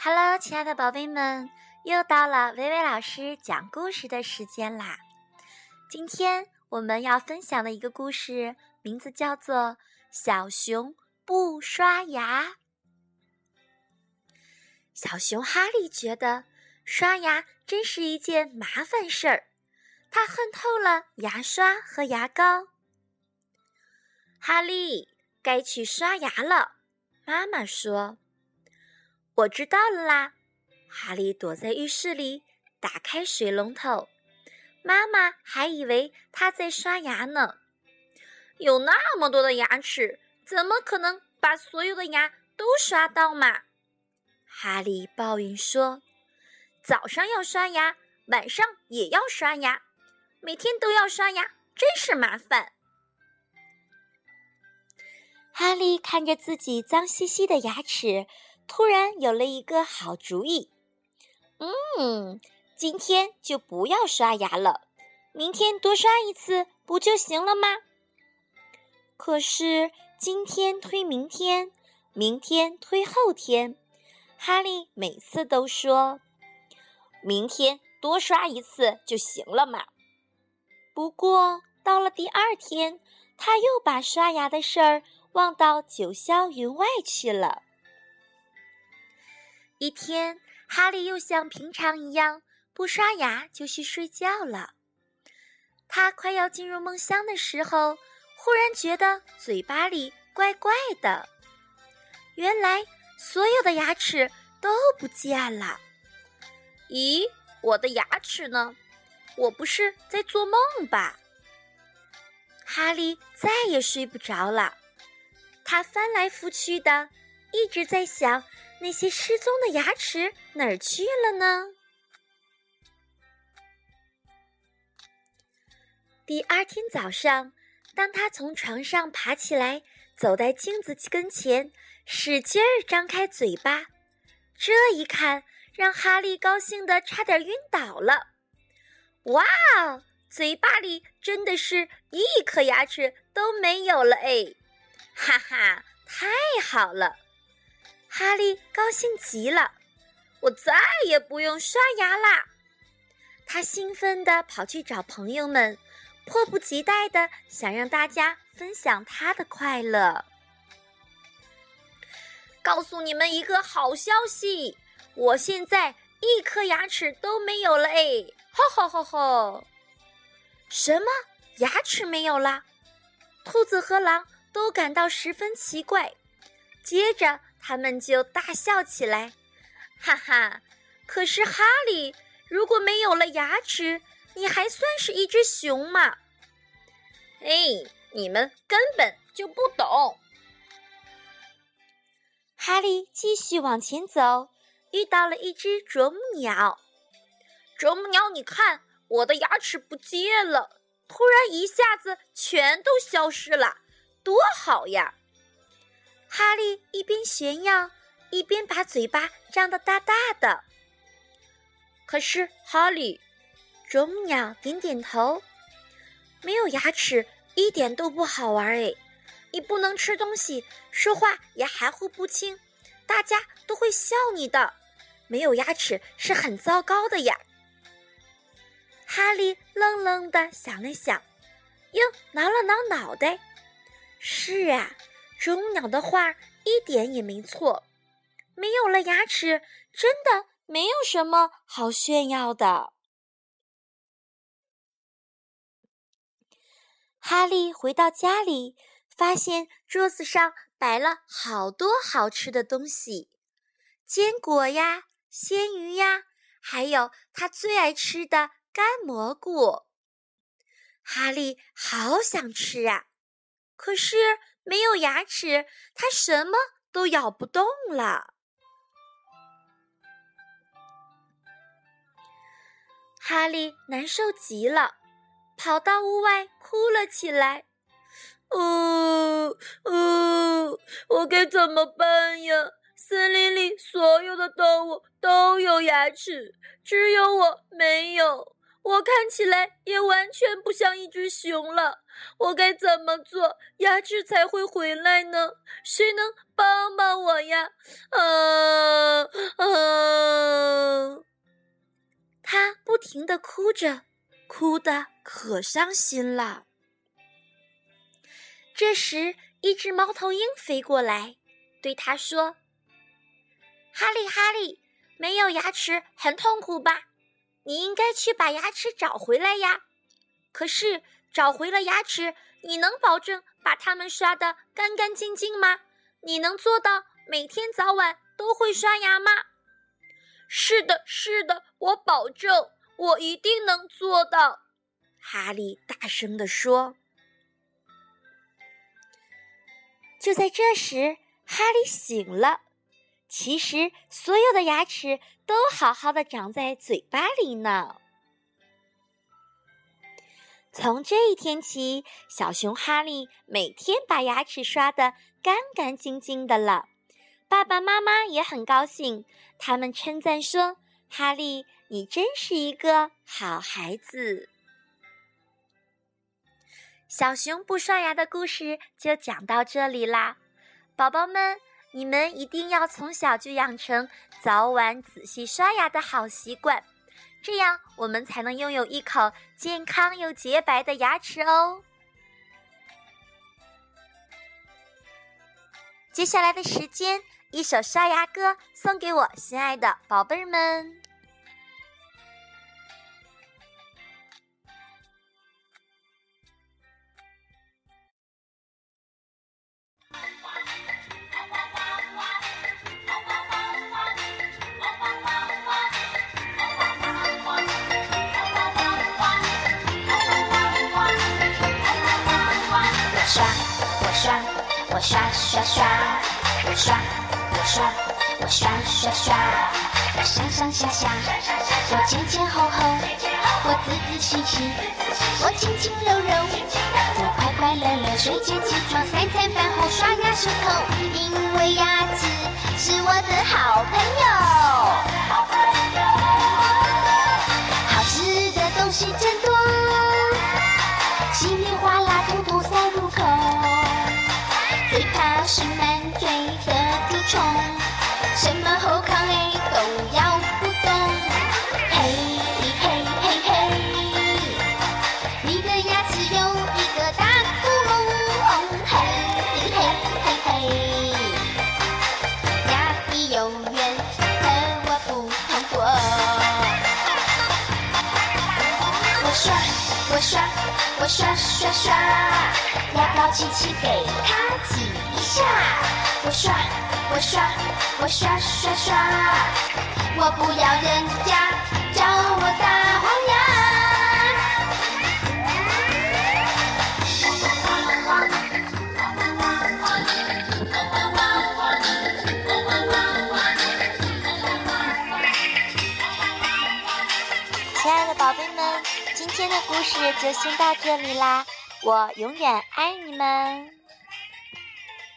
Hello，亲爱的宝贝们，又到了薇薇老师讲故事的时间啦！今天我们要分享的一个故事，名字叫做《小熊不刷牙》。小熊哈利觉得刷牙真是一件麻烦事儿，他恨透了牙刷和牙膏。哈利，该去刷牙了。妈妈说：“我知道了啦。”哈利躲在浴室里，打开水龙头。妈妈还以为他在刷牙呢。有那么多的牙齿，怎么可能把所有的牙都刷到嘛？哈利抱怨说：“早上要刷牙，晚上也要刷牙，每天都要刷牙，真是麻烦。”哈利看着自己脏兮兮的牙齿，突然有了一个好主意。嗯，今天就不要刷牙了，明天多刷一次不就行了吗？可是今天推明天，明天推后天，哈利每次都说：“明天多刷一次就行了嘛。”不过到了第二天，他又把刷牙的事儿。忘到九霄云外去了。一天，哈利又像平常一样不刷牙就去睡觉了。他快要进入梦乡的时候，忽然觉得嘴巴里怪怪的。原来所有的牙齿都不见了。咦，我的牙齿呢？我不是在做梦吧？哈利再也睡不着了。他翻来覆去的，一直在想那些失踪的牙齿哪儿去了呢？第二天早上，当他从床上爬起来，走在镜子跟前，使劲儿张开嘴巴，这一看，让哈利高兴的差点晕倒了。哇哦，嘴巴里真的是一颗牙齿都没有了哎！哈哈，太好了！哈利高兴极了，我再也不用刷牙啦！他兴奋地跑去找朋友们，迫不及待地想让大家分享他的快乐。告诉你们一个好消息，我现在一颗牙齿都没有了哎！吼吼吼吼！什么牙齿没有了？兔子和狼。都感到十分奇怪，接着他们就大笑起来，哈哈！可是哈利，如果没有了牙齿，你还算是一只熊吗？哎，你们根本就不懂。哈利继续往前走，遇到了一只啄木鸟。啄木鸟，你看，我的牙齿不见了，突然一下子全都消失了。多好呀！哈利一边炫耀，一边把嘴巴张得大大的。可是哈利，啄木鸟点点头，没有牙齿一点都不好玩哎！你不能吃东西，说话也含糊不清，大家都会笑你的。没有牙齿是很糟糕的呀！哈利愣愣的想了想，又挠了挠脑袋。是啊，啄木鸟的话一点也没错。没有了牙齿，真的没有什么好炫耀的。哈利回到家里，发现桌子上摆了好多好吃的东西：坚果呀、鲜鱼呀，还有他最爱吃的干蘑菇。哈利好想吃啊！可是没有牙齿，它什么都咬不动了。哈利难受极了，跑到屋外哭了起来。呜呜，我该怎么办呀？森林里所有的动物都有牙齿，只有我没有，我看起来也完全不像一只熊了。我该怎么做，牙齿才会回来呢？谁能帮帮我呀？啊啊！他不停的哭着，哭得可伤心了。这时，一只猫头鹰飞过来，对他说：“哈利，哈利，没有牙齿很痛苦吧？你应该去把牙齿找回来呀。可是，找回了牙齿，你能保证把它们刷得干干净净吗？你能做到每天早晚都会刷牙吗？”“是的，是的，我保证，我一定能做到。”哈利大声地说。就在这时，哈利醒了。其实，所有的牙齿都好好的长在嘴巴里呢。从这一天起，小熊哈利每天把牙齿刷得干干净净的了。爸爸妈妈也很高兴，他们称赞说：“哈利，你真是一个好孩子。”小熊不刷牙的故事就讲到这里啦，宝宝们，你们一定要从小就养成早晚仔细刷牙的好习惯，这样我们才能拥有一口健康又洁白的牙齿哦。接下来的时间，一首刷牙歌送给我心爱的宝贝儿们。我刷刷刷，我刷我刷我刷刷刷，我上上下下，我前前后后，我仔仔细细，我轻轻柔柔，我快快乐乐，睡前起床，三餐饭后刷牙洗头，因为牙齿是我的好朋友。好吃的东西真多，稀里哗啦，冲，什么后康哎都咬不动。嘿嘿嘿嘿，你的牙齿有一个大窟窿。嘿嘿嘿嘿，牙医永远和我不同过。我刷我刷我刷刷刷，牙膏机器给它。我刷，我刷，我刷刷刷，我不要人家叫我大黄牙。亲爱的宝贝们，今天的故事就先到这里啦，我永远爱你们。